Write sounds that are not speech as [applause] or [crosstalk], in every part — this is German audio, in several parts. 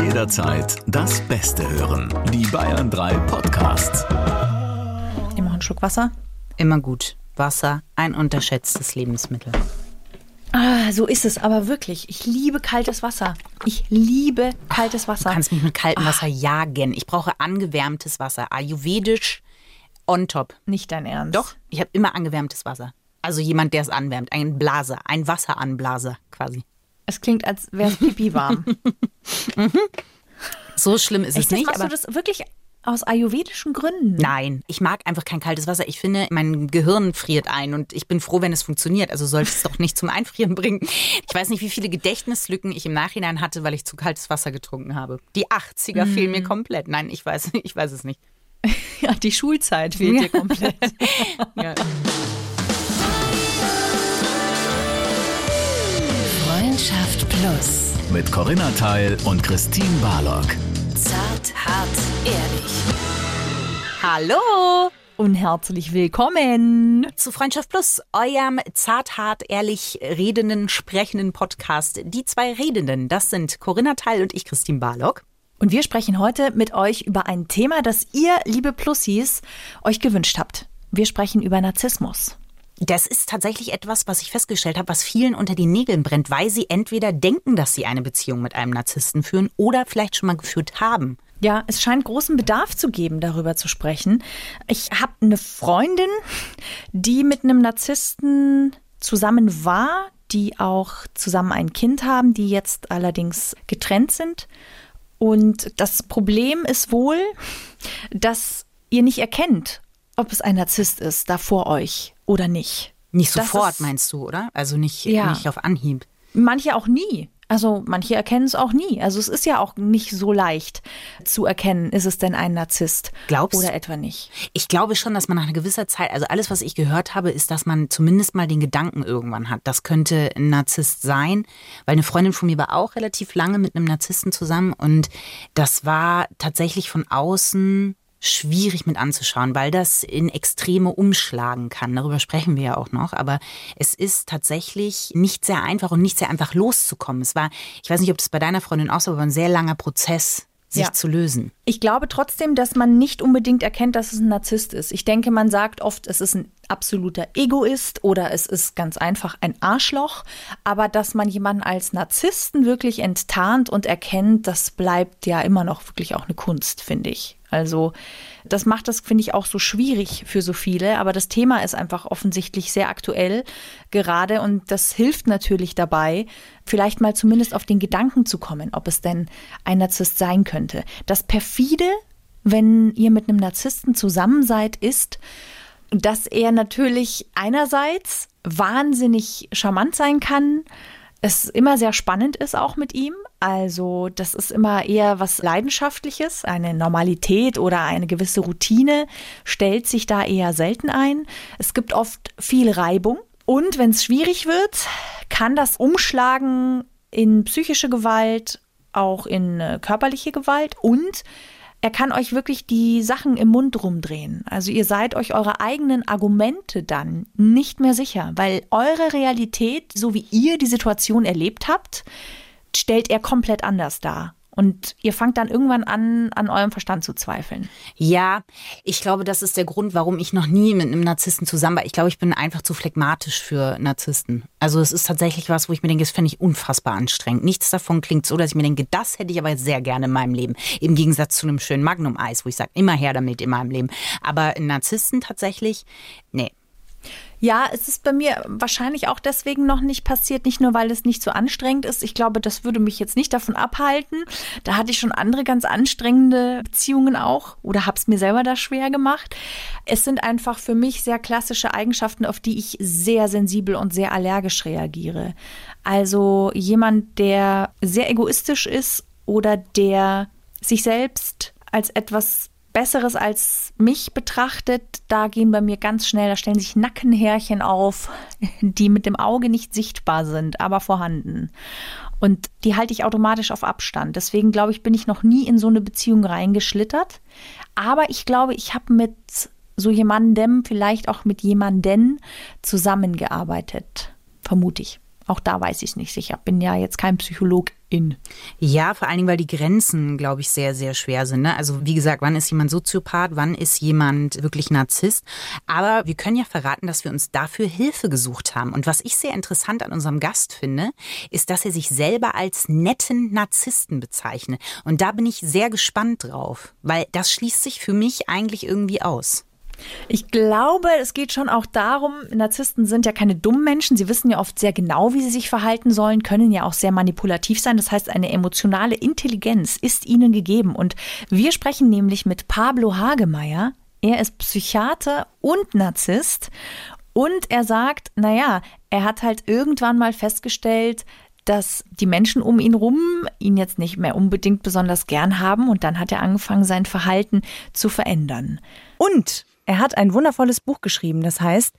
Jederzeit das Beste hören. Die Bayern 3 Podcasts. Immer einen Schluck Wasser. Immer gut. Wasser, ein unterschätztes Lebensmittel. Ah, so ist es aber wirklich. Ich liebe kaltes Wasser. Ich liebe kaltes Wasser. Du kannst mich mit kaltem Wasser jagen. Ich brauche angewärmtes Wasser. Ayurvedisch on top. Nicht dein Ernst. Doch, ich habe immer angewärmtes Wasser. Also jemand, der es anwärmt. Ein Blaser, ein Wasseranblaser quasi. Es klingt, als wäre es pipi warm. [laughs] So schlimm ist Echt, es nicht. machst aber du das wirklich aus ayurvedischen Gründen? Nein, ich mag einfach kein kaltes Wasser. Ich finde, mein Gehirn friert ein und ich bin froh, wenn es funktioniert. Also sollte es doch nicht zum Einfrieren bringen. Ich weiß nicht, wie viele Gedächtnislücken ich im Nachhinein hatte, weil ich zu kaltes Wasser getrunken habe. Die 80er fehlen Mhm. mir komplett. Nein, ich weiß, [laughs] ich weiß es nicht. Ja, die Schulzeit fehlt dir komplett. [laughs] Ja. Freundschaft Plus. Mit Corinna Teil und Christine Barlock. Zart, hart, ehrlich. Hallo Und herzlich willkommen. zu Freundschaft Plus, eurem zart, hart, ehrlich redenden, sprechenden Podcast. Die zwei Redenden, das sind Corinna Teil und ich, Christine Barlock. Und wir sprechen heute mit euch über ein Thema, das ihr, liebe Plussis, euch gewünscht habt. Wir sprechen über Narzissmus. Das ist tatsächlich etwas, was ich festgestellt habe, was vielen unter den Nägeln brennt, weil sie entweder denken, dass sie eine Beziehung mit einem Narzissten führen oder vielleicht schon mal geführt haben. Ja, es scheint großen Bedarf zu geben, darüber zu sprechen. Ich habe eine Freundin, die mit einem Narzissten zusammen war, die auch zusammen ein Kind haben, die jetzt allerdings getrennt sind. Und das Problem ist wohl, dass ihr nicht erkennt, ob es ein Narzisst ist, da vor euch oder nicht. Nicht Das sofort, meinst du, oder? Also nicht, Ja. nicht auf Anhieb. Manche auch nie. Also manche erkennen es auch nie. Also es ist ja auch nicht so leicht zu erkennen, ist es denn ein Narzisst Glaubst oder etwa nicht. Ich glaube schon, dass man nach einer gewisser Zeit, also alles, was ich gehört habe, ist, dass man zumindest mal den Gedanken irgendwann hat. Das könnte ein Narzisst sein, weil eine Freundin von mir war auch relativ lange mit einem Narzissten zusammen und das war tatsächlich von außen schwierig mit anzuschauen, weil das in Extreme umschlagen kann. Darüber sprechen wir ja auch noch. Aber es ist tatsächlich nicht sehr einfach und nicht sehr einfach loszukommen. Es war, ich weiß nicht, ob das bei deiner Freundin auch so war, aber ein sehr langer Prozess, sich Ja. zu lösen. Ich glaube trotzdem, dass man nicht unbedingt erkennt, dass es ein Narzisst ist. Ich denke, man sagt oft, es ist ein absoluter Egoist oder es ist ganz einfach ein Arschloch. Aber dass man jemanden als Narzissten wirklich enttarnt und erkennt, das bleibt ja immer noch wirklich auch eine Kunst, finde ich. Also das macht das, finde ich, auch so schwierig für so viele. Aber das Thema ist einfach offensichtlich sehr aktuell gerade und das hilft natürlich dabei, vielleicht mal zumindest auf den Gedanken zu kommen, ob es denn ein Narzisst sein könnte. Das perfide, wenn ihr mit einem Narzissten zusammen seid, ist, dass er natürlich einerseits wahnsinnig charmant sein kann, es immer sehr spannend ist auch mit ihm. Also das ist immer eher was Leidenschaftliches, eine Normalität oder eine gewisse Routine stellt sich da eher selten ein. Es gibt oft viel Reibung und wenn es schwierig wird, kann das umschlagen in psychische Gewalt, auch in äh, körperliche Gewalt und er kann euch wirklich die Sachen im Mund rumdrehen. Also ihr seid euch eure eigenen Argumente dann nicht mehr sicher, weil eure Realität, so wie ihr die Situation erlebt habt, stellt er komplett anders dar. Und ihr fangt dann irgendwann an, an eurem Verstand zu zweifeln. Ja, ich glaube, das ist der Grund, warum ich noch nie mit einem Narzissten zusammen war. Ich glaube, ich bin einfach zu phlegmatisch für Narzissten. Also es ist tatsächlich was, wo ich mir denke, das fände ich unfassbar anstrengend. Nichts davon klingt so, dass ich mir denke, das hätte ich aber sehr gerne in meinem Leben. Im Gegensatz zu einem schönen Magnum-Eis, wo ich sage, immer her damit in meinem Leben. Aber Narzissten tatsächlich, nee. Ja, es ist bei mir wahrscheinlich auch deswegen noch nicht passiert, nicht nur weil es nicht so anstrengend ist. Ich glaube, das würde mich jetzt nicht davon abhalten. Da hatte ich schon andere ganz anstrengende Beziehungen auch oder habe es mir selber da schwer gemacht. Es sind einfach für mich sehr klassische Eigenschaften, auf die ich sehr sensibel und sehr allergisch reagiere. Also jemand, der sehr egoistisch ist oder der sich selbst als etwas Besseres als mich betrachtet, da gehen bei mir ganz schnell, da stellen sich Nackenhärchen auf, [laughs] die mit dem Auge nicht sichtbar sind, aber vorhanden. Und die halte ich automatisch auf Abstand. Deswegen glaube ich, bin ich noch nie in so eine Beziehung reingeschlittert. Aber ich glaube, ich habe mit so jemandem, vielleicht auch mit jemanden zusammengearbeitet. Vermute ich. Auch da weiß ich es nicht sicher. Bin ja jetzt kein Psychologin. Ja, vor allen Dingen, weil die Grenzen, glaube ich, sehr, sehr schwer sind. Ne? Also wie gesagt, wann ist jemand Soziopath, wann ist jemand wirklich Narzisst? Aber wir können ja verraten, dass wir uns dafür Hilfe gesucht haben. Und was ich sehr interessant an unserem Gast finde, ist, dass er sich selber als netten Narzissten bezeichnet. Und da bin ich sehr gespannt drauf, weil das schließt sich für mich eigentlich irgendwie aus. Ich glaube, es geht schon auch darum, Narzissten sind ja keine dummen Menschen. Sie wissen ja oft sehr genau, wie sie sich verhalten sollen, können ja auch sehr manipulativ sein. Das heißt, eine emotionale Intelligenz ist ihnen gegeben. Und wir sprechen nämlich mit Pablo Hagemeyer. Er ist Psychiater und Narzisst. Und er sagt, naja, er hat halt irgendwann mal festgestellt, dass die Menschen um ihn rum ihn jetzt nicht mehr unbedingt besonders gern haben und dann hat er angefangen, sein Verhalten zu verändern. Und er hat ein wundervolles Buch geschrieben, das heißt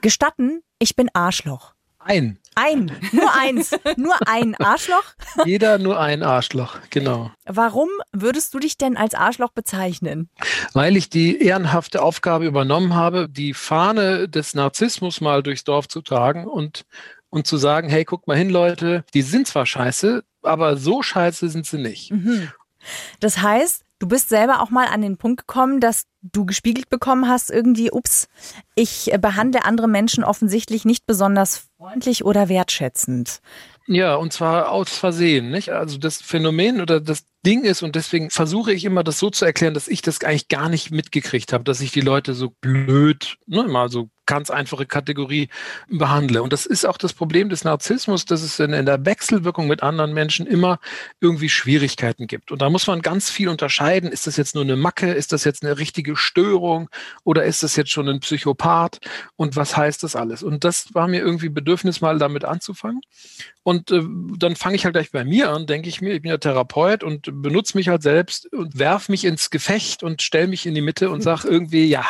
Gestatten, ich bin Arschloch. Ein. Ein, nur eins, nur ein Arschloch. Jeder nur ein Arschloch, genau. Warum würdest du dich denn als Arschloch bezeichnen? Weil ich die ehrenhafte Aufgabe übernommen habe, die Fahne des Narzissmus mal durchs Dorf zu tragen und, und zu sagen, hey, guck mal hin, Leute, die sind zwar scheiße, aber so scheiße sind sie nicht. Mhm. Das heißt, Du bist selber auch mal an den Punkt gekommen, dass du gespiegelt bekommen hast, irgendwie, ups, ich behandle andere Menschen offensichtlich nicht besonders freundlich oder wertschätzend. Ja, und zwar aus Versehen, nicht? Also das Phänomen oder das Ding ist, und deswegen versuche ich immer das so zu erklären, dass ich das eigentlich gar nicht mitgekriegt habe, dass ich die Leute so blöd, ne, mal so ganz einfache Kategorie behandle. Und das ist auch das Problem des Narzissmus, dass es in, in, der Wechselwirkung mit anderen Menschen immer irgendwie Schwierigkeiten gibt. Und da muss man ganz viel unterscheiden. Ist das jetzt nur eine Macke? Ist das jetzt eine richtige Störung? Oder ist das jetzt schon ein Psychopath? Und was heißt das alles? Und das war mir irgendwie Bedürfnis, mal damit anzufangen. Und äh, dann fange ich halt gleich bei mir an, denke ich mir, ich bin ja Therapeut und benutze mich halt selbst und werf mich ins Gefecht und stelle mich in die Mitte und sage irgendwie, ja,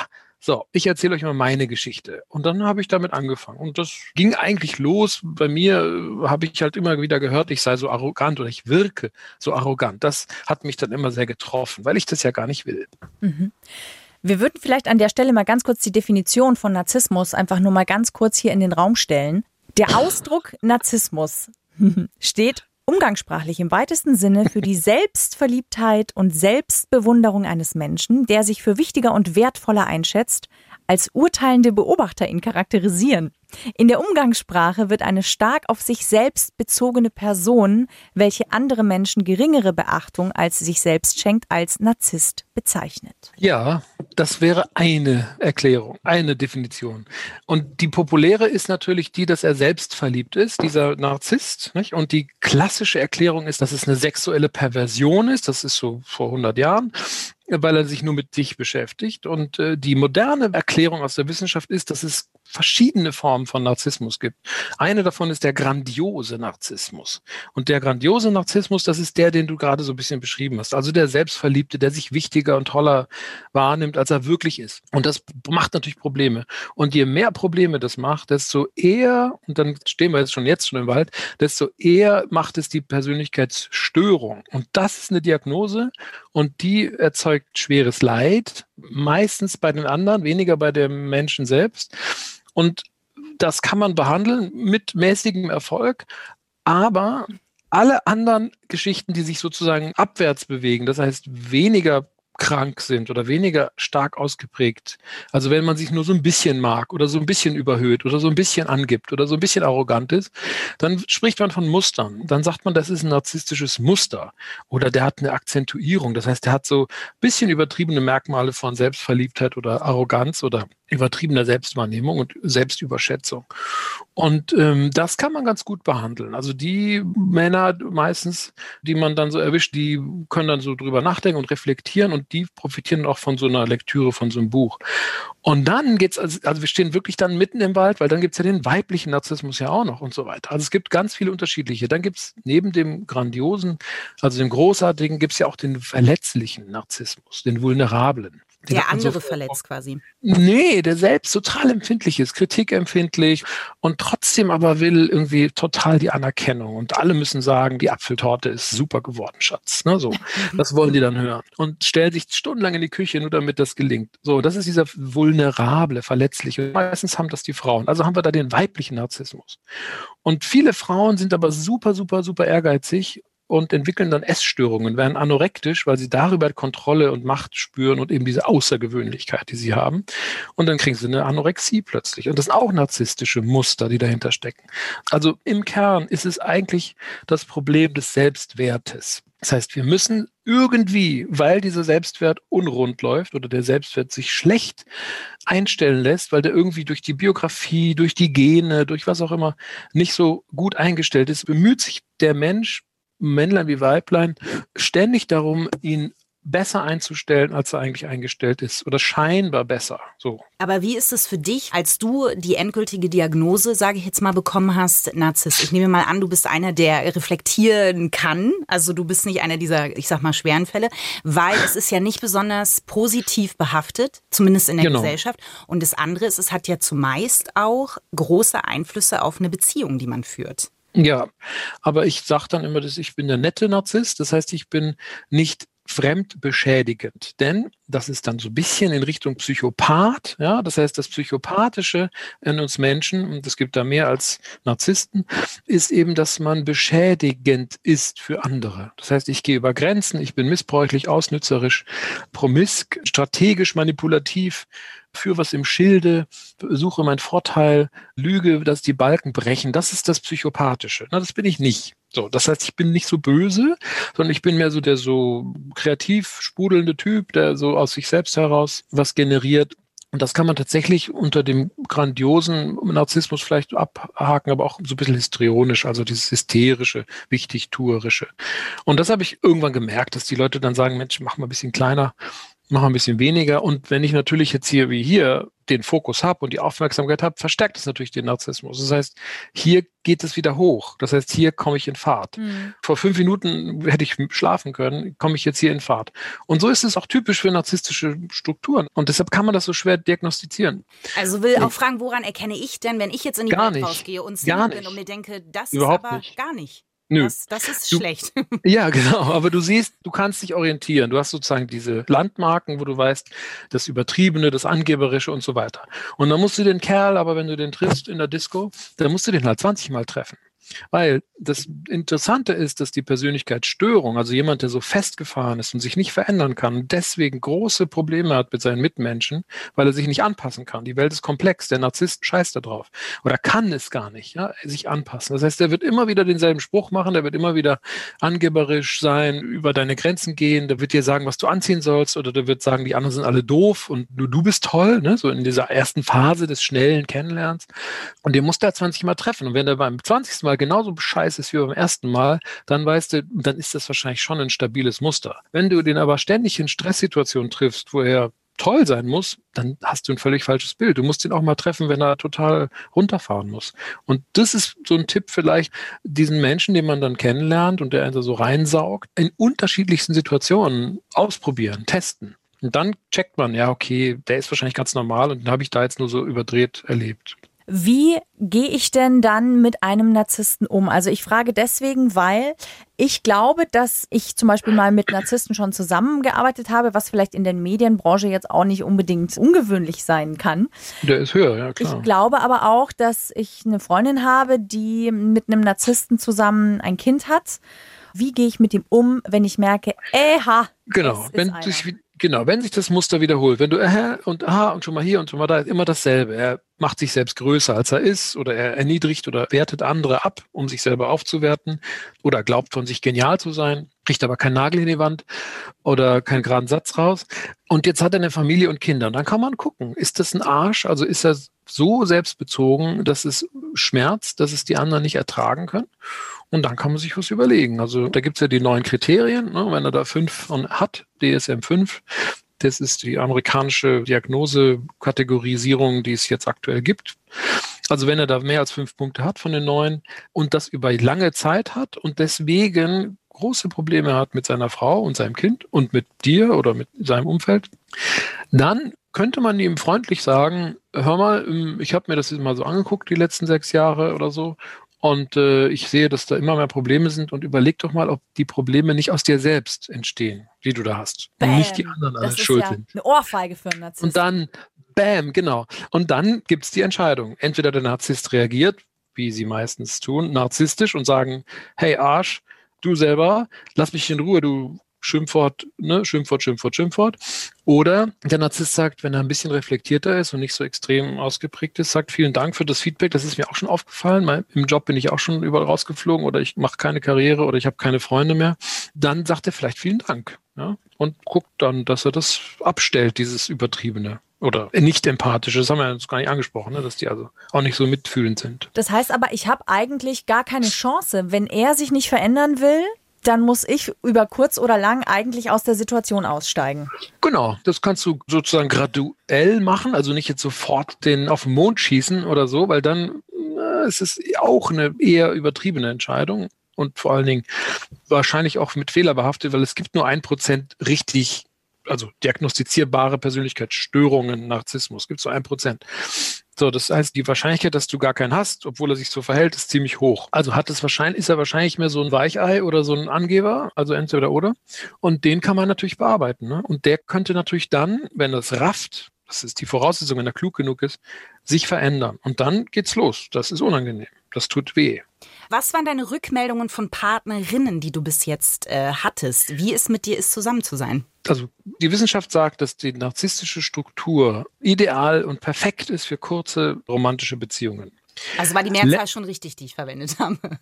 so, ich erzähle euch mal meine Geschichte. Und dann habe ich damit angefangen. Und das ging eigentlich los. Bei mir äh, habe ich halt immer wieder gehört, ich sei so arrogant oder ich wirke so arrogant. Das hat mich dann immer sehr getroffen, weil ich das ja gar nicht will. Mhm. Wir würden vielleicht an der Stelle mal ganz kurz die Definition von Narzissmus einfach nur mal ganz kurz hier in den Raum stellen. Der Ausdruck Narzissmus [laughs] steht umgangssprachlich im weitesten Sinne für die [laughs] Selbstverliebtheit und Selbstbewunderung eines Menschen, der sich für wichtiger und wertvoller einschätzt, als urteilende Beobachter ihn charakterisieren. In der Umgangssprache wird eine stark auf sich selbst bezogene Person, welche andere Menschen geringere Beachtung als sich selbst schenkt, als Narzisst bezeichnet. Ja, das wäre eine Erklärung, eine Definition. Und die populäre ist natürlich die, dass er selbst verliebt ist, dieser Narzisst. Nicht? Und die klassische Erklärung ist, dass es eine sexuelle Perversion ist. Das ist so vor 100 Jahren weil er sich nur mit sich beschäftigt. Und äh, die moderne Erklärung aus der Wissenschaft ist, dass es verschiedene Formen von Narzissmus gibt. Eine davon ist der grandiose Narzissmus. Und der grandiose Narzissmus, das ist der, den du gerade so ein bisschen beschrieben hast. Also der Selbstverliebte, der sich wichtiger und toller wahrnimmt, als er wirklich ist. Und das macht natürlich Probleme. Und je mehr Probleme das macht, desto eher, und dann stehen wir jetzt schon jetzt schon im Wald, desto eher macht es die Persönlichkeitsstörung. Und das ist eine Diagnose und die erzeugt schweres Leid, meistens bei den anderen, weniger bei dem Menschen selbst. Und das kann man behandeln mit mäßigem Erfolg, aber alle anderen Geschichten, die sich sozusagen abwärts bewegen, das heißt weniger krank sind oder weniger stark ausgeprägt. Also wenn man sich nur so ein bisschen mag oder so ein bisschen überhöht oder so ein bisschen angibt oder so ein bisschen arrogant ist, dann spricht man von Mustern. Dann sagt man, das ist ein narzisstisches Muster oder der hat eine Akzentuierung. Das heißt, der hat so ein bisschen übertriebene Merkmale von Selbstverliebtheit oder Arroganz oder übertriebener Selbstwahrnehmung und Selbstüberschätzung. Und ähm, das kann man ganz gut behandeln. Also die Männer meistens, die man dann so erwischt, die können dann so drüber nachdenken und reflektieren und die profitieren auch von so einer Lektüre von so einem Buch. Und dann geht's, also, also wir stehen wirklich dann mitten im Wald, weil dann gibt's ja den weiblichen Narzissmus ja auch noch und so weiter. Also es gibt ganz viele unterschiedliche. Dann gibt's neben dem grandiosen, also dem großartigen, gibt's ja auch den verletzlichen Narzissmus, den vulnerablen. Der andere so verletzt quasi. Nee, der selbst total empfindlich ist, kritikempfindlich und trotzdem aber will irgendwie total die Anerkennung. Und alle müssen sagen, die Apfeltorte ist super geworden, Schatz. Ne, so, [laughs] das wollen die dann hören. Und stellen sich stundenlang in die Küche, nur damit das gelingt. So, das ist dieser vulnerable, verletzliche. meistens haben das die Frauen. Also haben wir da den weiblichen Narzissmus. Und viele Frauen sind aber super, super, super ehrgeizig und entwickeln dann Essstörungen, werden anorektisch, weil sie darüber Kontrolle und Macht spüren und eben diese Außergewöhnlichkeit, die sie haben. Und dann kriegen sie eine Anorexie plötzlich. Und das sind auch narzisstische Muster, die dahinter stecken. Also im Kern ist es eigentlich das Problem des Selbstwertes. Das heißt, wir müssen irgendwie, weil dieser Selbstwert unrund läuft oder der Selbstwert sich schlecht einstellen lässt, weil der irgendwie durch die Biografie, durch die Gene, durch was auch immer nicht so gut eingestellt ist, bemüht sich der Mensch Männlein wie Weiblein ständig darum, ihn besser einzustellen, als er eigentlich eingestellt ist oder scheinbar besser. So. Aber wie ist es für dich, als du die endgültige Diagnose, sage ich jetzt mal, bekommen hast, Narzisst? Ich nehme mal an, du bist einer, der reflektieren kann. Also du bist nicht einer dieser, ich sag mal, schweren Fälle, weil es ist ja nicht besonders positiv behaftet, zumindest in der genau. Gesellschaft. Und das andere ist, es hat ja zumeist auch große Einflüsse auf eine Beziehung, die man führt. Ja, aber ich sage dann immer, dass ich bin der nette Narzisst. Das heißt, ich bin nicht fremdbeschädigend, denn das ist dann so ein bisschen in Richtung Psychopath, ja, das heißt, das Psychopathische in uns Menschen, und es gibt da mehr als Narzissten, ist eben, dass man beschädigend ist für andere. Das heißt, ich gehe über Grenzen, ich bin missbräuchlich, ausnützerisch, promisk, strategisch manipulativ, für was im Schilde, suche meinen Vorteil, lüge, dass die Balken brechen. Das ist das Psychopathische. Na, das bin ich nicht. So, das heißt, ich bin nicht so böse, sondern ich bin mehr so der so kreativ sprudelnde Typ, der so aus sich selbst heraus was generiert. Und das kann man tatsächlich unter dem grandiosen Narzissmus vielleicht abhaken, aber auch so ein bisschen histrionisch, also dieses hysterische, wichtigtuerische. Und das habe ich irgendwann gemerkt, dass die Leute dann sagen, Mensch, mach mal ein bisschen kleiner mache ein bisschen weniger. Und wenn ich natürlich jetzt hier wie hier den Fokus habe und die Aufmerksamkeit habe, verstärkt es natürlich den Narzissmus. Das heißt, hier geht es wieder hoch. Das heißt, hier komme ich in Fahrt. Mhm. Vor fünf Minuten hätte ich schlafen können, komme ich jetzt hier in Fahrt. Und so ist es auch typisch für narzisstische Strukturen. Und deshalb kann man das so schwer diagnostizieren. Also will auch fragen, woran erkenne ich denn, wenn ich jetzt in die gar Welt rausgehe und Single bin und mir denke, das Überhaupt ist aber nicht. gar nicht. Nö. Das, das ist Du- schlecht. [laughs] Ja, genau. Aber du siehst, du kannst dich orientieren. Du hast sozusagen diese Landmarken, wo du weißt, das Übertriebene, das Angeberische und so weiter. Und dann musst du den Kerl, aber wenn du den triffst in der Disco, dann musst du den halt 20 Mal treffen. Weil das Interessante ist, dass die Persönlichkeitsstörung, also jemand, der so festgefahren ist und sich nicht verändern kann deswegen große Probleme hat mit seinen Mitmenschen, weil er sich nicht anpassen kann. Die Welt ist komplex, der Narzisst scheißt da drauf. Oder kann es gar nicht, ja, sich anpassen. Das heißt, er wird immer wieder denselben Spruch machen, der wird immer wieder angeberisch sein, über deine Grenzen gehen, der wird dir sagen, was du anziehen sollst, oder der wird sagen, die anderen sind alle doof und nur du bist toll, ne? so in dieser ersten Phase des schnellen Kennenlernens. Und den musst du ja 20 Mal treffen. Und wenn der beim 20. Mal genauso scheiße ist wie beim ersten Mal, dann weißt du, dann ist das wahrscheinlich schon ein stabiles Muster. Wenn du den aber ständig in Stresssituationen triffst, wo er toll sein muss, dann hast du ein völlig falsches Bild. Du musst ihn auch mal treffen, wenn er total runterfahren muss. Und das ist so ein Tipp vielleicht, diesen Menschen, den man dann kennenlernt und der einen so reinsaugt, in unterschiedlichsten Situationen ausprobieren, testen. Und dann checkt man, ja, okay, der ist wahrscheinlich ganz normal und den habe ich da jetzt nur so überdreht erlebt. Wie gehe ich denn dann mit einem Narzissten um? Also ich frage deswegen, weil ich glaube, dass ich zum Beispiel mal mit Narzissten schon zusammengearbeitet habe, was vielleicht in der Medienbranche jetzt auch nicht unbedingt ungewöhnlich sein kann. Der ist höher, ja klar. Ich glaube aber auch, dass ich eine Freundin habe, die mit einem Narzissten zusammen ein Kind hat. Wie gehe ich mit ihm um, wenn ich merke, eha, Genau, es ist wenn sich, genau, wenn sich das Muster wiederholt, wenn du äh, und aha und schon mal hier und schon mal da, immer dasselbe. Er macht sich selbst größer als er ist oder er erniedrigt oder wertet andere ab, um sich selber aufzuwerten oder glaubt von sich genial zu sein, kriegt aber keinen Nagel in die Wand oder keinen geraden Satz raus. Und jetzt hat er eine Familie und Kinder. Und dann kann man gucken, ist das ein Arsch? Also ist er so selbstbezogen, dass es schmerzt, dass es die anderen nicht ertragen können? Und dann kann man sich was überlegen. Also da gibt's ja die neuen Kriterien. Ne? Wenn er da fünf von hat, DSM 5, das ist die amerikanische Diagnosekategorisierung, die es jetzt aktuell gibt. Also wenn er da mehr als fünf Punkte hat von den neuen und das über lange Zeit hat und deswegen große Probleme hat mit seiner Frau und seinem Kind und mit dir oder mit seinem Umfeld, Dann könnte man ihm freundlich sagen, hör mal, ähm, ich habe mir das jetzt mal so angeguckt, die letzten sechs Jahre oder so, und äh, ich sehe, dass da immer mehr Probleme sind und überleg doch mal, ob die Probleme nicht aus dir selbst entstehen, die du da hast. Bam. Und nicht die anderen an Das ist Schuld ja sind. eine Ohrfeige für einen Narzissten. Und dann, bam, genau. Und dann gibt's die Entscheidung. Entweder der Narzisst reagiert, wie sie meistens tun, narzisstisch und sagen, hey Arsch, du selber, lass mich in Ruhe, du Schimpfwort, ne, Schimpfwort, Schimpfwort, Schimpfwort. Oder der Narzisst sagt, wenn er ein bisschen reflektierter ist und nicht so extrem ausgeprägt ist, sagt, vielen Dank für das Feedback, das ist mir auch schon aufgefallen. Mein, Im Job bin ich auch schon überall rausgeflogen oder ich mache keine Karriere oder ich habe keine Freunde mehr. Dann sagt er vielleicht vielen Dank. Ja, und guckt dann, dass er das abstellt, dieses Übertriebene. Oder nicht empathische, das haben wir jetzt gar nicht angesprochen, ne, dass die also auch nicht so mitfühlend sind. Das heißt aber, ich habe eigentlich gar keine Chance. Wenn er sich nicht verändern will, dann muss ich über kurz oder lang eigentlich aus der Situation aussteigen. Genau, das kannst du sozusagen graduell machen, also nicht jetzt sofort den auf den Mond schießen oder so, weil dann es ist auch eine eher übertriebene Entscheidung und vor allen Dingen wahrscheinlich auch mit Fehler behaftet, weil es gibt nur ein Prozent richtig, also diagnostizierbare Persönlichkeitsstörungen, Narzissmus, gibt es nur ein Prozent. So, das heißt, die Wahrscheinlichkeit, dass du gar keinen hast, obwohl er sich so verhält, ist ziemlich hoch. Also hat es wahrscheinlich, ist er wahrscheinlich mehr so ein Weichei oder so ein Angeber, also entweder oder. Und den kann man natürlich bearbeiten. Ne? Und der könnte natürlich dann, wenn das rafft, das ist die Voraussetzung, wenn er klug genug ist, sich verändern. Und dann geht's los. Das ist unangenehm. Das tut weh. Was waren deine Rückmeldungen von Partnerinnen, die du bis jetzt äh, hattest? Wie es mit dir ist, zusammen zu sein? Also die Wissenschaft sagt, dass die narzisstische Struktur ideal und perfekt ist für kurze romantische Beziehungen. Also war die Mehrzahl schon richtig, die ich verwendet habe. [laughs]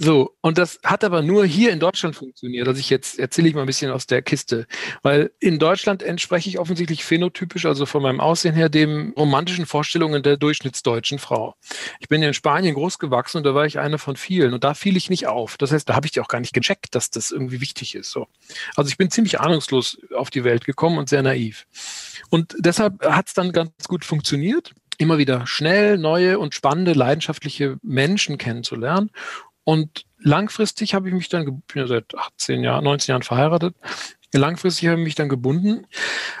So, und das hat aber nur hier in Deutschland funktioniert. Also ich jetzt erzähle ich mal ein bisschen aus der Kiste, weil in Deutschland entspreche ich offensichtlich phänotypisch, also von meinem Aussehen her, dem romantischen Vorstellungen der durchschnittsdeutschen Frau. Ich bin in Spanien groß gewachsen und da war ich eine von vielen und da fiel ich nicht auf. Das heißt, da habe ich auch gar nicht gecheckt, dass das irgendwie wichtig ist. So. Also ich bin ziemlich ahnungslos auf die Welt gekommen und sehr naiv. Und deshalb hat es dann ganz gut funktioniert immer wieder schnell neue und spannende, leidenschaftliche Menschen kennenzulernen. Und langfristig habe ich mich dann, ich seit 18 Jahren, 19 Jahren verheiratet, langfristig habe ich mich dann gebunden.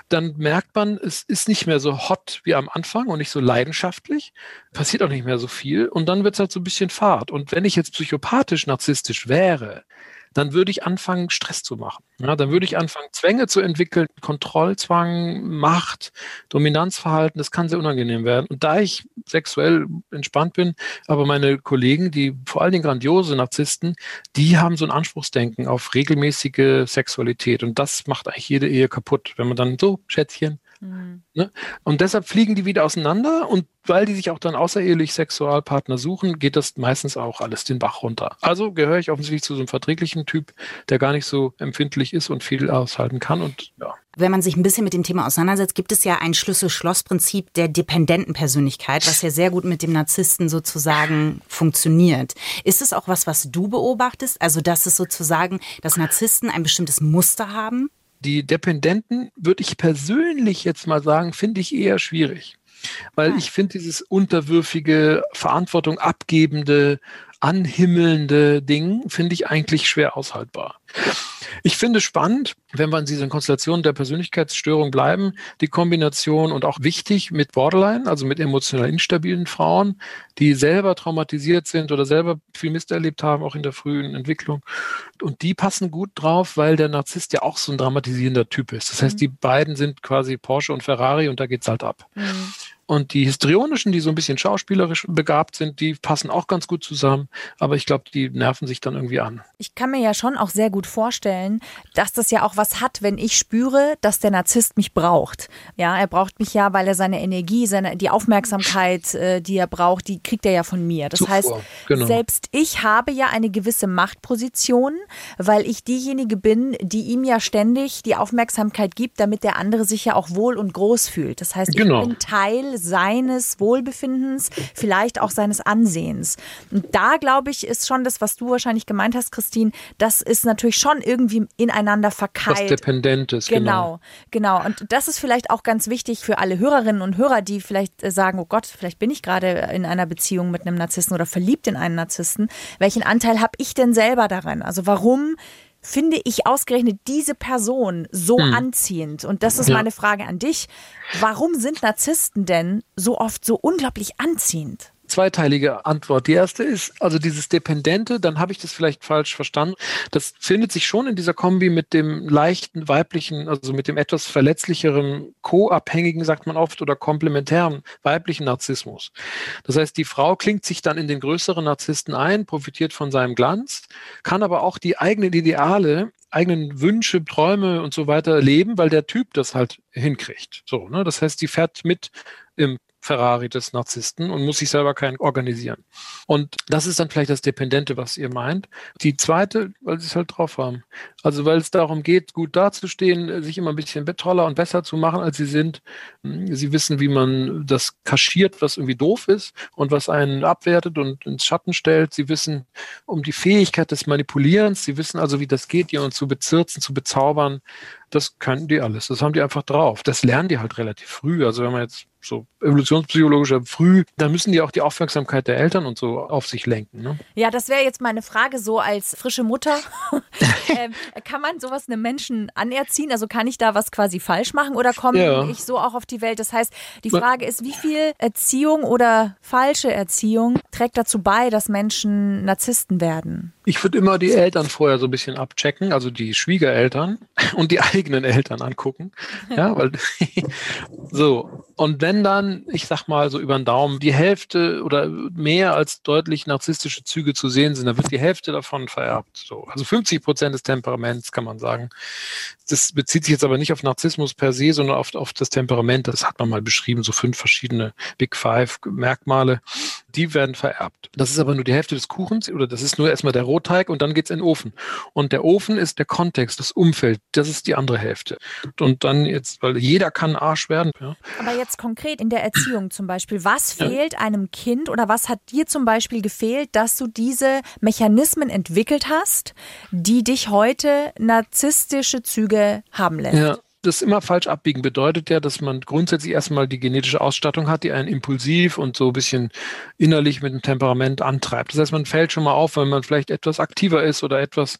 Dann merkt man, es ist nicht mehr so hot wie am Anfang und nicht so leidenschaftlich, passiert auch nicht mehr so viel und dann wird es halt so ein bisschen Fahrt. Und wenn ich jetzt psychopathisch, narzisstisch wäre, dann würde ich anfangen, Stress zu machen. Ja, dann würde ich anfangen, Zwänge zu entwickeln, Kontrollzwang, Macht, Dominanzverhalten, das kann sehr unangenehm werden. Und da ich sexuell entspannt bin, aber meine Kollegen, die vor allen Dingen grandiose Narzissten, die haben so ein Anspruchsdenken auf regelmäßige Sexualität. Und das macht eigentlich jede Ehe kaputt, wenn man dann so, Schätzchen, Mhm. Ne? Und deshalb fliegen die wieder auseinander und weil die sich auch dann außerehelich Sexualpartner suchen, geht das meistens auch alles den Bach runter. Also gehöre ich offensichtlich zu so einem verträglichen Typ, der gar nicht so empfindlich ist und viel aushalten kann und ja. Wenn man sich ein bisschen mit dem Thema auseinandersetzt, gibt es ja ein Schlüssel-Schloss-Prinzip der dependenten Persönlichkeit, was ja sehr gut mit dem Narzissten sozusagen funktioniert. Ist es auch was, was du beobachtest? Also, dass es sozusagen, dass Narzissten ein bestimmtes Muster haben? Die Dependenten, würde ich persönlich jetzt mal sagen, finde ich eher schwierig. Weil ich finde dieses unterwürfige, Verantwortung abgebende, anhimmelnde Ding, finde ich eigentlich schwer aushaltbar. Ich finde spannend, wenn wir in diesen Konstellationen der Persönlichkeitsstörung bleiben, die Kombination und auch wichtig mit Borderline, also mit emotional instabilen Frauen, die selber traumatisiert sind oder selber viel Mist erlebt haben, auch in der frühen Entwicklung. Und die passen gut drauf, weil der Narzisst ja auch so ein dramatisierender Typ ist. Das heißt, Mhm. die beiden sind quasi Porsche und Ferrari und da geht's halt ab. Mhm. Und die Histrionischen, die so ein bisschen schauspielerisch begabt sind, die passen auch ganz gut zusammen. Aber ich glaube, die nerven sich dann irgendwie an. Ich kann mir ja schon auch sehr gut vorstellen, dass das ja auch was hat, wenn ich spüre, dass der Narzisst mich braucht. Ja, er braucht mich ja, weil er seine Energie, seine, die Aufmerksamkeit, äh, die er braucht, die kriegt er ja von mir. Das Zufuhr, heißt, genau. selbst ich habe ja eine gewisse Machtposition, weil ich diejenige bin, die ihm ja ständig die Aufmerksamkeit gibt, damit der andere sich ja auch wohl und groß fühlt. Das heißt, Genau. ich bin Teil seines Wohlbefindens, vielleicht auch seines Ansehens. Und da glaube ich, ist schon das, was du wahrscheinlich gemeint hast, Christine, das ist natürlich schon irgendwie ineinander Was verkeilt. Dependentes, genau. Genau, genau. Und das ist vielleicht auch ganz wichtig für alle Hörerinnen und Hörer, die vielleicht äh, sagen, oh Gott, vielleicht bin ich gerade in einer Beziehung mit einem Narzissten oder verliebt in einen Narzissten. Welchen Anteil habe ich denn selber daran? Also warum finde ich ausgerechnet diese Person so hm. anziehend? Und das ist ja. meine Frage an dich. Warum sind Narzissten denn so oft so unglaublich anziehend? Zweiteilige Antwort. Die erste ist, also dieses Dependente, dann habe ich das vielleicht falsch verstanden. Das findet sich schon in dieser Kombi mit dem leichten weiblichen, also mit dem etwas verletzlicheren, co-abhängigen, sagt man oft, oder komplementären weiblichen Narzissmus. Das heißt, die Frau klingt sich dann in den größeren Narzissten ein, profitiert von seinem Glanz, kann aber auch die eigenen Ideale eigenen Wünsche, Träume und so weiter leben, weil der Typ das halt hinkriegt. So, ne? Das heißt, die fährt mit im Ferrari des Narzissten und muss sich selber keinen organisieren. Und das ist dann vielleicht das Dependente, was ihr meint. Die zweite, weil sie es halt drauf haben. Also weil es darum geht, gut dazustehen, sich immer ein bisschen toller und besser zu machen, als sie sind. Sie wissen, wie man das kaschiert, was irgendwie doof ist und was einen abwertet und ins Schatten stellt. Sie wissen um die Fähigkeit des Manipulierens. Sie wissen also, wie das geht, jemanden zu bezirzen, zu bezaubern. Das können die alles. Das haben die einfach drauf. Das lernen die halt relativ früh. Also wenn man jetzt so evolutionspsychologischer früh, da müssen die auch die Aufmerksamkeit der Eltern und so auf sich lenken. Ne? Ja, das wäre jetzt meine Frage so als frische Mutter. [laughs] ähm, kann man sowas einem Menschen anerziehen? Also kann ich da was quasi falsch machen oder komme ja. ich so auch auf die Welt? Das heißt, die Frage ist, wie viel Erziehung oder falsche Erziehung trägt dazu bei, dass Menschen Narzissten werden? Ich würde immer die Eltern vorher so ein bisschen abchecken, also die Schwiegereltern [laughs] und die eigenen Eltern angucken. [laughs] Ja, weil [laughs] so. Und wenn dann, ich sag mal so über den Daumen, die Hälfte oder mehr als deutlich narzisstische Züge zu sehen sind, dann wird die Hälfte davon vererbt. So. Also 50 Prozent des Temperaments kann man sagen. Das bezieht sich jetzt aber nicht auf Narzissmus per se, sondern auf, auf das Temperament. Das hat man mal beschrieben, so fünf verschiedene Big Five Merkmale. Die werden vererbt. Das ist aber nur die Hälfte des Kuchens oder das ist nur erstmal der Rohteig und dann geht's in den Ofen. Und der Ofen ist der Kontext, das Umfeld. Das ist die andere Hälfte. Und dann jetzt, weil jeder kann Arsch werden. Ja. Aber jetzt konkret in der Erziehung zum Beispiel, was fehlt ja. einem Kind oder was hat dir zum Beispiel gefehlt, dass du diese Mechanismen entwickelt hast, die dich heute narzisstische Züge haben lässt? Ja das immer falsch abbiegen bedeutet ja, dass man grundsätzlich erstmal die genetische Ausstattung hat, die einen impulsiv und so ein bisschen innerlich mit dem Temperament antreibt. Das heißt, man fällt schon mal auf, wenn man vielleicht etwas aktiver ist oder etwas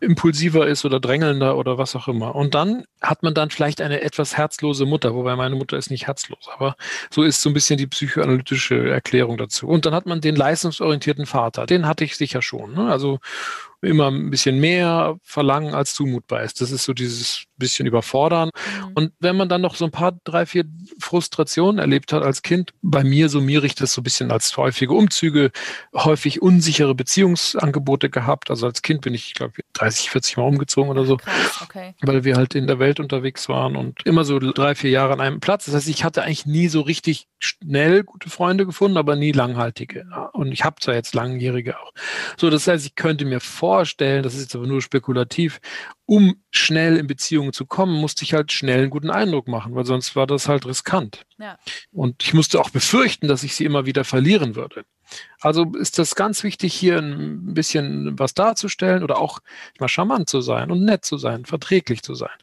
impulsiver ist oder drängelnder oder was auch immer. Und dann hat man dann vielleicht eine etwas herzlose Mutter, wobei meine Mutter ist nicht herzlos, aber so ist so ein bisschen die psychoanalytische Erklärung dazu. Und dann hat man den leistungsorientierten Vater, den hatte ich sicher schon. Ne? Also immer ein bisschen mehr verlangen, als zumutbar ist. Das ist so dieses bisschen überfordern. Mhm. Und wenn man dann noch so ein paar, drei, vier Frustrationen erlebt hat als Kind, bei mir summiere ich das so ein bisschen als häufige Umzüge, häufig unsichere Beziehungsangebote gehabt. Also als Kind bin ich, ich glaube, 30, 40 Mal umgezogen oder so, Krass, okay. weil wir halt in der Welt unterwegs waren und immer so drei, vier Jahre an einem Platz. Das heißt, ich hatte eigentlich nie so richtig schnell gute Freunde gefunden, aber nie langhaltige. Und ich habe zwar jetzt langjährige auch. So, das heißt, ich könnte mir vorstellen, das ist jetzt aber nur spekulativ, um schnell in Beziehungen zu kommen, musste ich halt schnell einen guten Eindruck machen, weil sonst war das halt riskant. Ja. Und ich musste auch befürchten, dass ich sie immer wieder verlieren würde. Also ist das ganz wichtig, hier ein bisschen was darzustellen oder auch mal charmant zu sein und nett zu sein, verträglich zu sein.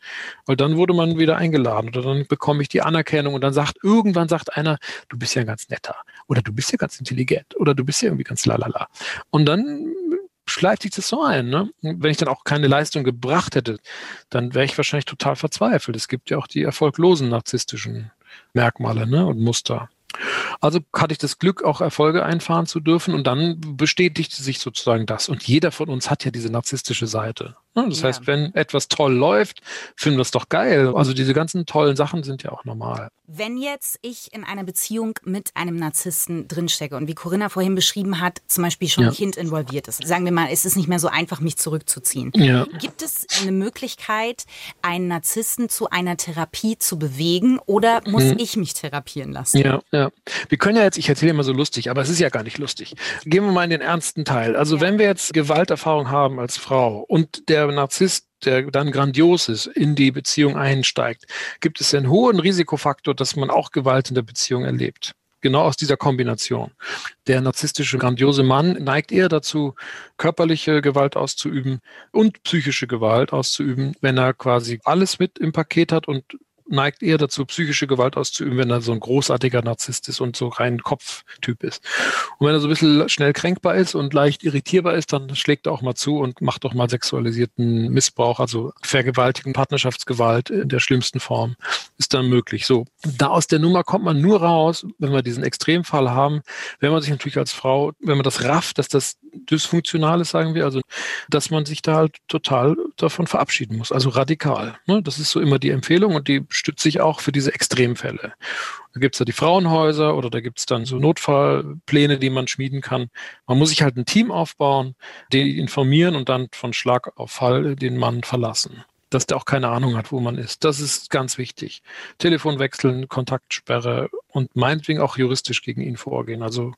Weil dann wurde man wieder eingeladen oder dann bekomme ich die Anerkennung und dann sagt, irgendwann sagt einer, du bist ja ganz netter oder du bist ja ganz intelligent oder du bist ja irgendwie ganz lalala. Und dann schleift sich das so ein. Ne? Wenn ich dann auch keine Leistung gebracht hätte, dann wäre ich wahrscheinlich total verzweifelt. Es gibt ja auch die erfolglosen narzisstischen Merkmale ne? und Muster. Also hatte ich das Glück, auch Erfolge einfahren zu dürfen und dann bestätigte sich sozusagen das. Und jeder von uns hat ja diese narzisstische Seite. Ne? Das ja. heißt, wenn etwas toll läuft, finden wir es doch geil. Also diese ganzen tollen Sachen sind ja auch normal. Wenn jetzt ich in einer Beziehung mit einem Narzissten drinstecke und wie Corinna vorhin beschrieben hat, zum Beispiel schon ja. ein Kind involviert ist, sagen wir mal, es ist nicht mehr so einfach, mich zurückzuziehen. Ja. Gibt es eine Möglichkeit, einen Narzissten zu einer Therapie zu bewegen oder muss hm. ich mich therapieren lassen? Ja, ja. Wir können ja jetzt, ich erzähle immer so lustig, aber es ist ja gar nicht lustig. Gehen wir mal in den ernsten Teil. Also wenn wir jetzt Gewalterfahrung haben als Frau und der Narzisst der dann grandios ist, in die Beziehung einsteigt, gibt es einen hohen Risikofaktor, dass man auch Gewalt in der Beziehung erlebt. Genau aus dieser Kombination. Der narzisstische, grandiose Mann neigt eher dazu, körperliche Gewalt auszuüben und psychische Gewalt auszuüben, wenn er quasi alles mit im Paket hat und neigt eher dazu, psychische Gewalt auszuüben, wenn er so ein großartiger Narzisst ist und so rein Kopftyp ist. Und wenn er so ein bisschen schnell kränkbar ist und leicht irritierbar ist, dann schlägt er auch mal zu und macht auch mal sexualisierten Missbrauch, also Vergewaltigung, Partnerschaftsgewalt in der schlimmsten Form ist dann möglich. So, da aus der Nummer kommt man nur raus, wenn wir diesen Extremfall haben, wenn man sich natürlich als Frau, wenn man das rafft, dass das dysfunktional ist, sagen wir, also dass man sich da halt total davon verabschieden muss, also radikal. Ne? Das ist so immer die Empfehlung und die stützt sich auch für diese Extremfälle. Da gibt's da die Frauenhäuser oder da gibt's dann so Notfallpläne, die man schmieden kann. Man muss sich halt ein Team aufbauen, die informieren und dann von Schlag auf Fall den Mann verlassen dass der auch keine Ahnung hat, wo man ist. Das ist ganz wichtig. Telefon wechseln, Kontaktsperre und meinetwegen auch juristisch gegen ihn vorgehen. Also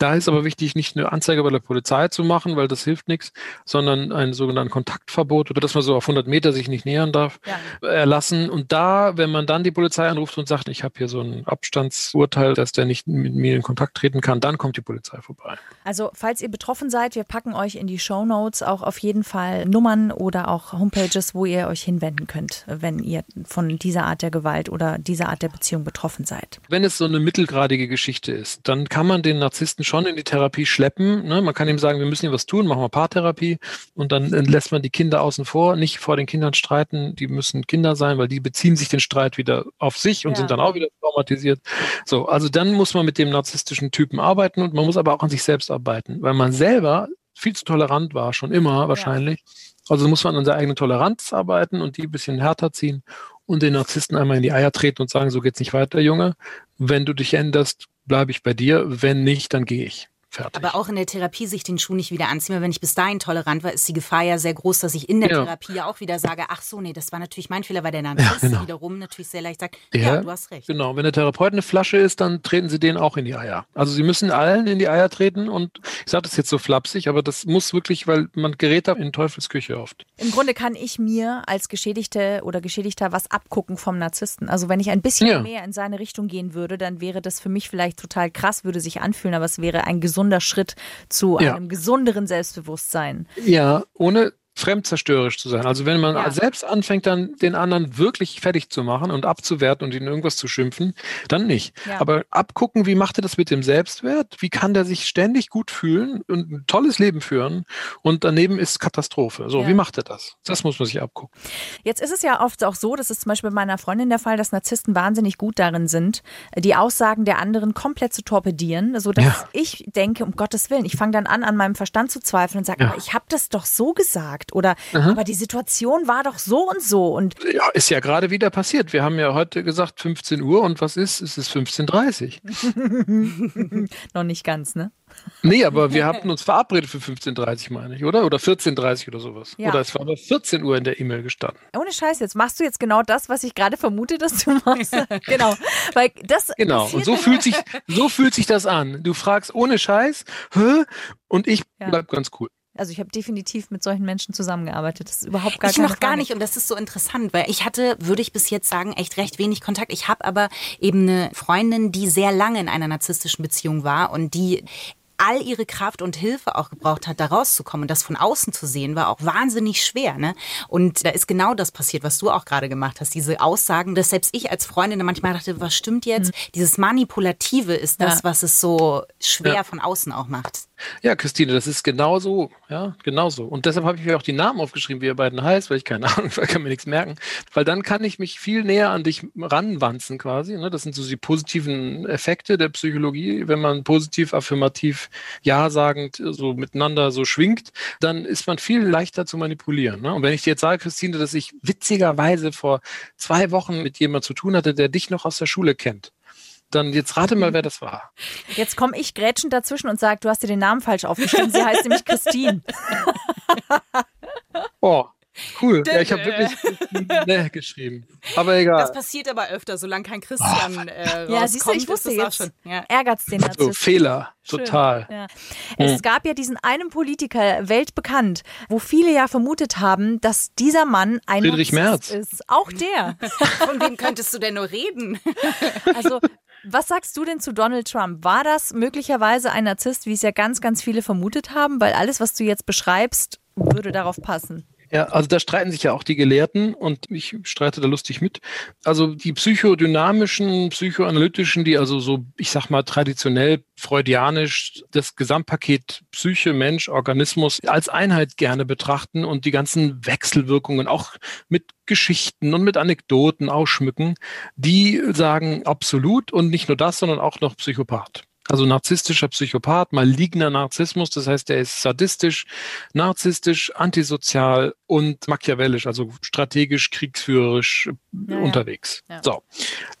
da ist aber wichtig, nicht eine Anzeige bei der Polizei zu machen, weil das hilft nichts, sondern ein sogenanntes Kontaktverbot oder dass man so auf 100 Meter sich nicht nähern darf, ja. erlassen. Und da, wenn man dann die Polizei anruft und sagt, ich habe hier so ein Abstandsurteil, dass der nicht mit mir in Kontakt treten kann, dann kommt die Polizei vorbei. Also falls ihr betroffen seid, wir packen euch in die Show Notes auch auf jeden Fall Nummern oder auch Homepages, wo ihr euch hinwenden könnt, wenn ihr von dieser Art der Gewalt oder dieser Art der Beziehung betroffen seid. Wenn es so eine mittelgradige Geschichte ist, dann kann man den Narzissten schon in die Therapie schleppen. Ne? Man kann ihm sagen, wir müssen hier was tun, machen wir Paartherapie und dann äh, lässt man die Kinder außen vor, nicht vor den Kindern streiten. Die müssen Kinder sein, weil die beziehen sich den Streit wieder auf sich und ja. sind dann auch wieder traumatisiert. So, also dann muss man mit dem narzisstischen Typen arbeiten und man muss aber auch an sich selbst arbeiten, weil man selber viel zu tolerant war, schon immer wahrscheinlich. Ja. Also muss man an seiner eigenen Toleranz arbeiten und die ein bisschen härter ziehen und den Narzissten einmal in die Eier treten und sagen, so geht's nicht weiter, Junge. Wenn du dich änderst, bleibe ich bei dir. Wenn nicht, dann gehe ich. Fertig. Aber auch in der Therapie sich den Schuh nicht wieder anziehen, weil wenn ich bis dahin tolerant war, ist die Gefahr ja sehr groß, dass ich in der ja. Therapie ja auch wieder sage, ach so, nee, das war natürlich mein Fehler, weil der Narzisst ja, genau. wiederum natürlich sehr leicht sagt, der, ja, du hast recht. Genau, wenn der Therapeut eine Flasche ist, dann treten sie den auch in die Eier. Also sie müssen allen in die Eier treten und ich sage das jetzt so flapsig, aber das muss wirklich, weil man gerät da in Teufelsküche oft. Im Grunde kann ich mir als Geschädigte oder Geschädigter was abgucken vom Narzissten. Also wenn ich ein bisschen ja. mehr in seine Richtung gehen würde, dann wäre das für mich vielleicht total krass, würde sich anfühlen, aber es wäre ein gesunder Schritt zu ja. einem gesunderen Selbstbewusstsein. Ja, ohne fremdzerstörerisch zu sein. Also wenn man ja. selbst anfängt, dann den anderen wirklich fertig zu machen und abzuwerten und ihn irgendwas zu schimpfen, dann nicht. Ja. Aber abgucken, wie macht er das mit dem Selbstwert? Wie kann der sich ständig gut fühlen und ein tolles Leben führen? Und daneben ist Katastrophe. So, ja. wie macht er das? Das muss man sich abgucken. Jetzt ist es ja oft auch so, das ist zum Beispiel bei meiner Freundin der Fall, dass Narzissten wahnsinnig gut darin sind, die Aussagen der anderen komplett zu torpedieren, sodass ja. ich denke, um Gottes Willen, ich fange dann an, an meinem Verstand zu zweifeln und sage, aber ich habe das doch so gesagt gesagt oder mhm. aber die Situation war doch so und so und ja, ist ja gerade wieder passiert. Wir haben ja heute gesagt 15 Uhr und was ist? Es ist 15:30. [laughs] Noch nicht ganz, ne? Nee, aber wir hatten uns verabredet für 15.30 meine ich, oder? Oder 14.30 oder sowas. Ja. Oder es war aber 14 Uhr in der E-Mail gestanden. Ohne Scheiß, jetzt machst du jetzt genau das, was ich gerade vermute, dass du machst. [laughs] genau. Weil das genau. Und so fühlt, sich, so fühlt sich das an. Du fragst ohne Scheiß, hä? Und ich ja. bleib ganz cool. Also ich habe definitiv mit solchen Menschen zusammengearbeitet. Das ist überhaupt gar Ich noch gar nicht und das ist so interessant, weil ich hatte, würde ich bis jetzt sagen, echt recht wenig Kontakt. Ich habe aber eben eine Freundin, die sehr lange in einer narzisstischen Beziehung war und die all ihre Kraft und Hilfe auch gebraucht hat, da rauszukommen. Und das von außen zu sehen, war auch wahnsinnig schwer. Ne? Und da ist genau das passiert, was du auch gerade gemacht hast. Diese Aussagen, dass selbst ich als Freundin manchmal dachte, was stimmt jetzt? Mhm. Dieses Manipulative ist das, ja. was es so schwer ja. von außen auch macht. Ja, Christine, das ist genau so. Ja, genau. Und deshalb habe ich mir auch die Namen aufgeschrieben, wie ihr beiden heißt, weil ich keine [laughs] Ahnung, weil kann mir nichts merken. Weil dann kann ich mich viel näher an dich ranwanzen quasi. Ne? Das sind so die positiven Effekte der Psychologie. Wenn man positiv, affirmativ ja-sagend so miteinander so schwingt, dann ist man viel leichter zu manipulieren. Ne? Und wenn ich dir jetzt sage, Christine, dass ich witzigerweise vor zwei Wochen mit jemandem zu tun hatte, der dich noch aus der Schule kennt, dann jetzt rate mal, wer das war. Jetzt komme ich grätschend dazwischen und sage, du hast dir den Namen falsch aufgeschrieben. Sie heißt nämlich Christine. [laughs] oh, Cool. Ja, ich habe wirklich ne geschrieben. Aber egal. Das passiert aber öfter, solange kein Christian äh, Ja, siehst du, ich wusste jetzt. Schon, ja. Ärgert's den Narzissten. So, Fehler. Schön. Total. Ja. Es hm. gab ja diesen einen Politiker, weltbekannt, wo viele ja vermutet haben, dass dieser Mann ein Friedrich Merz ist. Auch der. [laughs] Von wem könntest du denn nur reden? Also was sagst du denn zu Donald Trump? War das möglicherweise ein Narzisst, wie es ja ganz, ganz viele vermutet haben? Weil alles, was du jetzt beschreibst, würde darauf passen. Ja, also da streiten sich ja auch die Gelehrten und ich streite da lustig mit. Also die psychodynamischen, psychoanalytischen, die also so, ich sag mal, traditionell freudianisch das Gesamtpaket Psyche, Mensch, Organismus als Einheit gerne betrachten und die ganzen Wechselwirkungen auch mit Geschichten und mit Anekdoten ausschmücken, die sagen absolut und nicht nur das, sondern auch noch Psychopath. Also narzisstischer Psychopath, maligner Narzissmus, das heißt, er ist sadistisch, narzisstisch, antisozial und machiavellisch, also strategisch, kriegsführerisch ja, unterwegs. Ja. So.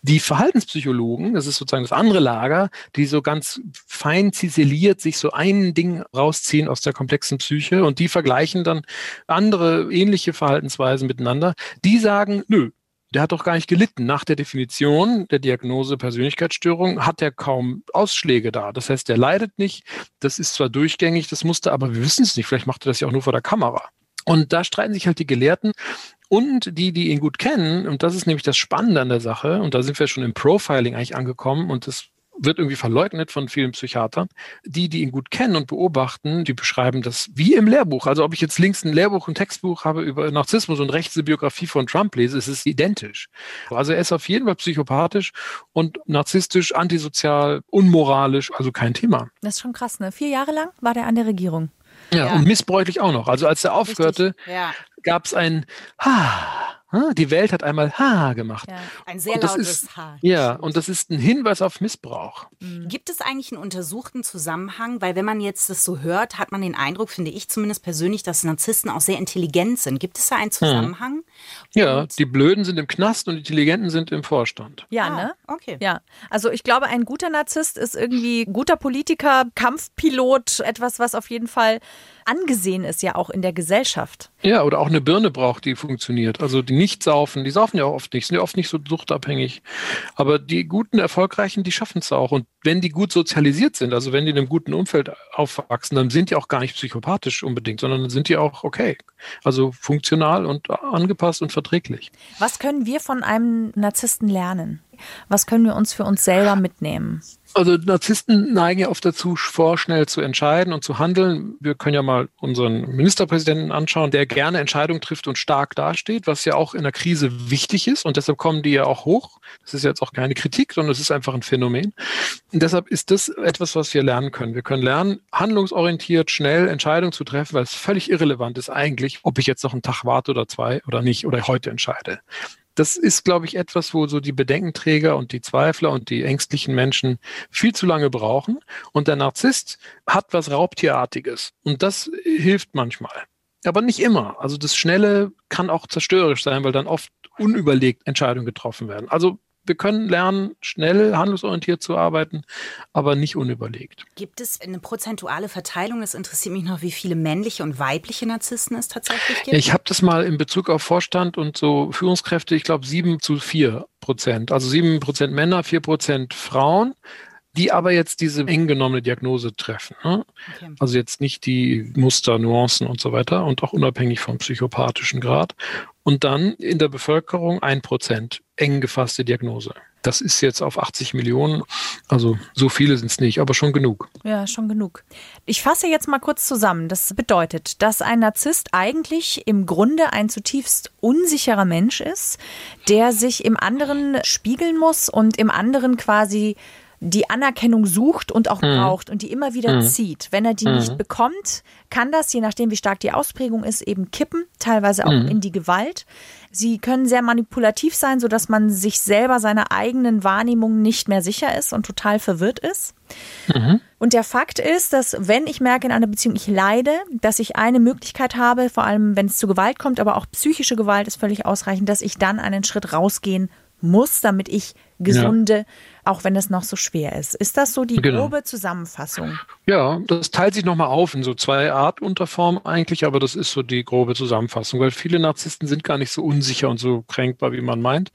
Die Verhaltenspsychologen, das ist sozusagen das andere Lager, die so ganz fein ziseliert sich so ein Ding rausziehen aus der komplexen Psyche und die vergleichen dann andere ähnliche Verhaltensweisen miteinander. Die sagen, nö, der hat doch gar nicht gelitten. Nach der Definition der Diagnose Persönlichkeitsstörung hat er kaum Ausschläge da. Das heißt, der leidet nicht. Das ist zwar durchgängig, das musste, aber wir wissen es nicht. Vielleicht macht er das ja auch nur vor der Kamera. Und da streiten sich halt die Gelehrten und die, die ihn gut kennen. Und das ist nämlich das Spannende an der Sache. Und da sind wir schon im Profiling eigentlich angekommen. Und das wird irgendwie verleugnet von vielen Psychiatern. Die, die ihn gut kennen und beobachten, die beschreiben das wie im Lehrbuch. Also ob ich jetzt links ein Lehrbuch, ein Textbuch habe über Narzissmus und rechts eine Biografie von Trump lese, ist es identisch. Also er ist auf jeden Fall psychopathisch und narzisstisch, antisozial, unmoralisch, also kein Thema. Das ist schon krass, ne? Vier Jahre lang war der an der Regierung. Ja, ja. und missbräuchlich auch noch. Also als er aufhörte, ja. Gab es ein Ha die Welt hat einmal Ha gemacht. Ja, ein sehr lautes ist, Ha. Ja, und das ist ein Hinweis auf Missbrauch. Mhm. Gibt es eigentlich einen untersuchten Zusammenhang? Weil wenn man jetzt das so hört, hat man den Eindruck, finde ich zumindest persönlich, dass Narzissten auch sehr intelligent sind. Gibt es da einen hm. Zusammenhang? Mhm. Ja, die Blöden sind im Knast und die Intelligenten sind im Vorstand. Ja, ah, ne? Okay. Ja, also ich glaube, ein guter Narzisst ist irgendwie guter Politiker, Kampfpilot, etwas, was auf jeden Fall angesehen ist, ja auch in der Gesellschaft. Ja, oder auch eine Birne braucht, die funktioniert. Also die nicht saufen, die saufen ja oft nicht, sind ja oft nicht so suchtabhängig. Aber die guten, erfolgreichen, die schaffen es auch. Und wenn die gut sozialisiert sind, also wenn die in einem guten Umfeld aufwachsen, dann sind die auch gar nicht psychopathisch unbedingt, sondern dann sind die auch okay. Also funktional und angepasst und verträglich. Was können wir von einem Narzissten lernen? Was können wir uns für uns selber mitnehmen? Also Narzissten neigen ja oft dazu, vorschnell zu entscheiden und zu handeln. Wir können ja mal unseren Ministerpräsidenten anschauen, der gerne Entscheidungen trifft und stark dasteht, was ja auch in der Krise wichtig ist. Und deshalb kommen die ja auch hoch. Das ist jetzt auch keine Kritik, sondern es ist einfach ein Phänomen. Und deshalb ist das etwas, was wir lernen können. Wir können lernen, handlungsorientiert, schnell Entscheidungen zu treffen, weil es völlig irrelevant ist eigentlich, ob ich jetzt noch einen Tag warte oder zwei oder nicht oder heute entscheide das ist, glaube ich, etwas, wo so die Bedenkenträger und die Zweifler und die ängstlichen Menschen viel zu lange brauchen. Und der Narzisst hat was Raubtierartiges. Und das hilft manchmal. Aber nicht immer. Also das Schnelle kann auch zerstörerisch sein, weil dann oft unüberlegt Entscheidungen getroffen werden. Also wir können lernen, schnell, handlungsorientiert zu arbeiten, aber nicht unüberlegt. Gibt es eine prozentuale Verteilung? Das interessiert mich noch, wie viele männliche und weibliche Narzissten es tatsächlich gibt. Ich habe das mal in Bezug auf Vorstand und so Führungskräfte, ich glaube sieben zu vier Prozent. Also sieben Prozent Männer, vier Prozent Frauen die aber jetzt diese eng genommene Diagnose treffen. Ne? Okay. Also jetzt nicht die Muster, Nuancen und so weiter und auch unabhängig vom psychopathischen Grad. Und dann in der Bevölkerung ein Prozent eng gefasste Diagnose. Das ist jetzt auf 80 Millionen. Also so viele sind es nicht, aber schon genug. Ja, schon genug. Ich fasse jetzt mal kurz zusammen. Das bedeutet, dass ein Narzisst eigentlich im Grunde ein zutiefst unsicherer Mensch ist, der sich im anderen spiegeln muss und im anderen quasi die Anerkennung sucht und auch mhm. braucht und die immer wieder mhm. zieht. Wenn er die mhm. nicht bekommt, kann das, je nachdem wie stark die Ausprägung ist, eben kippen, teilweise auch mhm. in die Gewalt. Sie können sehr manipulativ sein, sodass man sich selber seiner eigenen Wahrnehmung nicht mehr sicher ist und total verwirrt ist. Mhm. Und der Fakt ist, dass wenn ich merke in einer Beziehung, ich leide, dass ich eine Möglichkeit habe, vor allem wenn es zu Gewalt kommt, aber auch psychische Gewalt ist völlig ausreichend, dass ich dann einen Schritt rausgehen muss, damit ich gesunde, ja. auch wenn es noch so schwer ist. Ist das so die genau. grobe Zusammenfassung? Ja, das teilt sich nochmal auf in so zwei Art Unterformen eigentlich, aber das ist so die grobe Zusammenfassung, weil viele Narzissten sind gar nicht so unsicher und so kränkbar, wie man meint.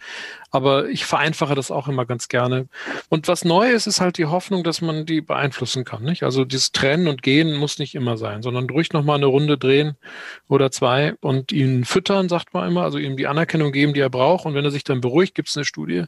Aber ich vereinfache das auch immer ganz gerne. Und was neu ist, ist halt die Hoffnung, dass man die beeinflussen kann. Nicht? Also dieses Trennen und Gehen muss nicht immer sein, sondern ruhig nochmal eine Runde drehen oder zwei und ihn füttern, sagt man immer, also ihm die Anerkennung geben, die er braucht. Und wenn er sich dann beruhigt, gibt es eine Studie,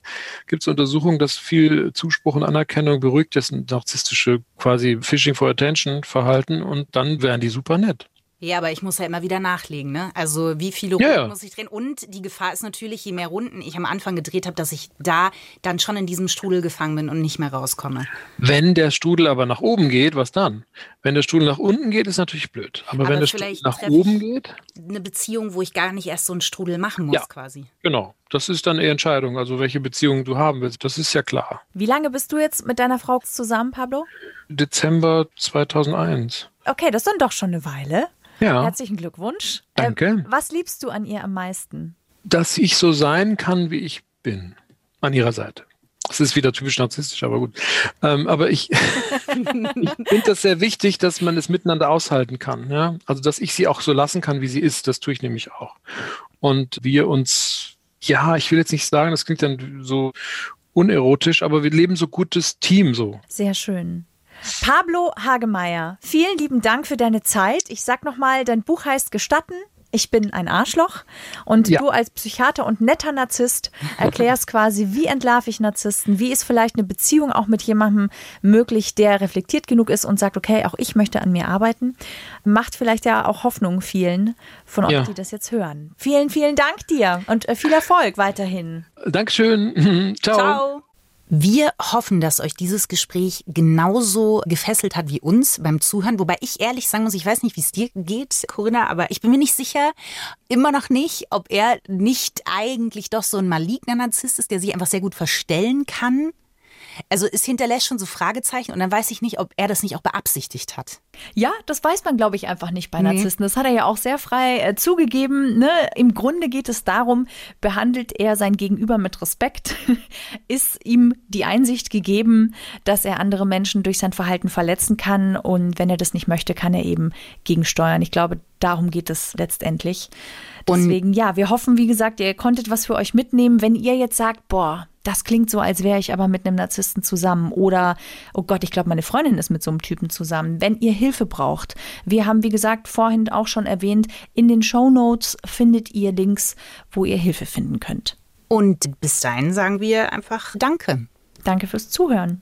gibt es Untersuchungen, dass viel Zuspruch und Anerkennung beruhigt das narzisstische quasi Fishing for Attention Verhalten und dann wären die super nett. Ja, aber ich muss ja immer wieder nachlegen, ne? Also wie viele Runden ja. muss ich drehen? Und die Gefahr ist natürlich, je mehr Runden ich am Anfang gedreht habe, dass ich da dann schon in diesem Strudel gefangen bin und nicht mehr rauskomme. Wenn der Strudel aber nach oben geht, was dann? Wenn der Strudel nach unten geht, ist natürlich blöd. Aber, Aber wenn der Strudel vielleicht nach oben geht, Eine Beziehung, wo ich gar nicht erst so einen Strudel machen muss, Ja. quasi. genau. Das ist dann eher Entscheidung, also welche Beziehung du haben willst. Das ist ja klar. Wie lange bist du jetzt mit deiner Frau zusammen, Pablo? Dezember 2001. Okay, das ist dann doch schon eine Weile. Ja. Herzlichen Glückwunsch. Danke. Ähm, was liebst du an ihr am meisten? dass ich so sein kann, wie ich bin, an ihrer Seite. Das ist wieder typisch narzisstisch, aber gut. Ähm, aber ich, [laughs] ich finde das sehr wichtig, dass man es miteinander aushalten kann. Ja? Also, dass ich sie auch so lassen kann, wie sie ist. Das tue ich nämlich auch. Und wir uns, ja, ich will jetzt nicht sagen, das klingt dann so unerotisch, aber wir leben so gutes Team so. Sehr schön. Pablo Hagemeyer, vielen lieben Dank für deine Zeit. Ich sag nochmal, dein Buch heißt Gestatten. Ich bin ein Arschloch. Und Ja. du als Psychiater und netter Narzisst erklärst quasi, wie entlarve ich Narzissten, wie ist vielleicht eine Beziehung auch mit jemandem möglich, der reflektiert genug ist und sagt, okay, auch ich möchte an mir arbeiten. Macht vielleicht ja auch Hoffnung vielen von euch, Ja. die das jetzt hören. Vielen, vielen Dank dir und äh, viel Erfolg weiterhin. Dankeschön. [laughs] Ciao. Ciao. Wir hoffen, dass euch dieses Gespräch genauso gefesselt hat wie uns beim Zuhören. Wobei ich ehrlich sagen muss, ich weiß nicht, wie es dir geht, Corinna, aber ich bin mir nicht sicher, immer noch nicht, ob er nicht eigentlich doch so ein maligner Narzisst ist, der sich einfach sehr gut verstellen kann. Also es hinterlässt schon so Fragezeichen und dann weiß ich nicht, ob er das nicht auch beabsichtigt hat. Ja, das weiß man, glaube ich, einfach nicht bei Nee. Narzissten. Das hat er ja auch sehr frei äh, zugegeben. Ne? Im Grunde geht es darum, behandelt er sein Gegenüber mit Respekt? [laughs] Ist ihm die Einsicht gegeben, dass er andere Menschen durch sein Verhalten verletzen kann? Und wenn er das nicht möchte, kann er eben gegensteuern. Ich glaube, darum geht es letztendlich. Und- Deswegen, ja, wir hoffen, wie gesagt, ihr konntet was für euch mitnehmen. Wenn ihr jetzt sagt, boah, das klingt so, als wäre ich aber mit einem Narzissten zusammen oder, oh Gott, ich glaube, meine Freundin ist mit so einem Typen zusammen. Wenn ihr Hilfe braucht, wir haben, wie gesagt, vorhin auch schon erwähnt, in den Show Notes findet ihr Links, wo ihr Hilfe finden könnt. Und bis dahin sagen wir einfach Danke. Danke fürs Zuhören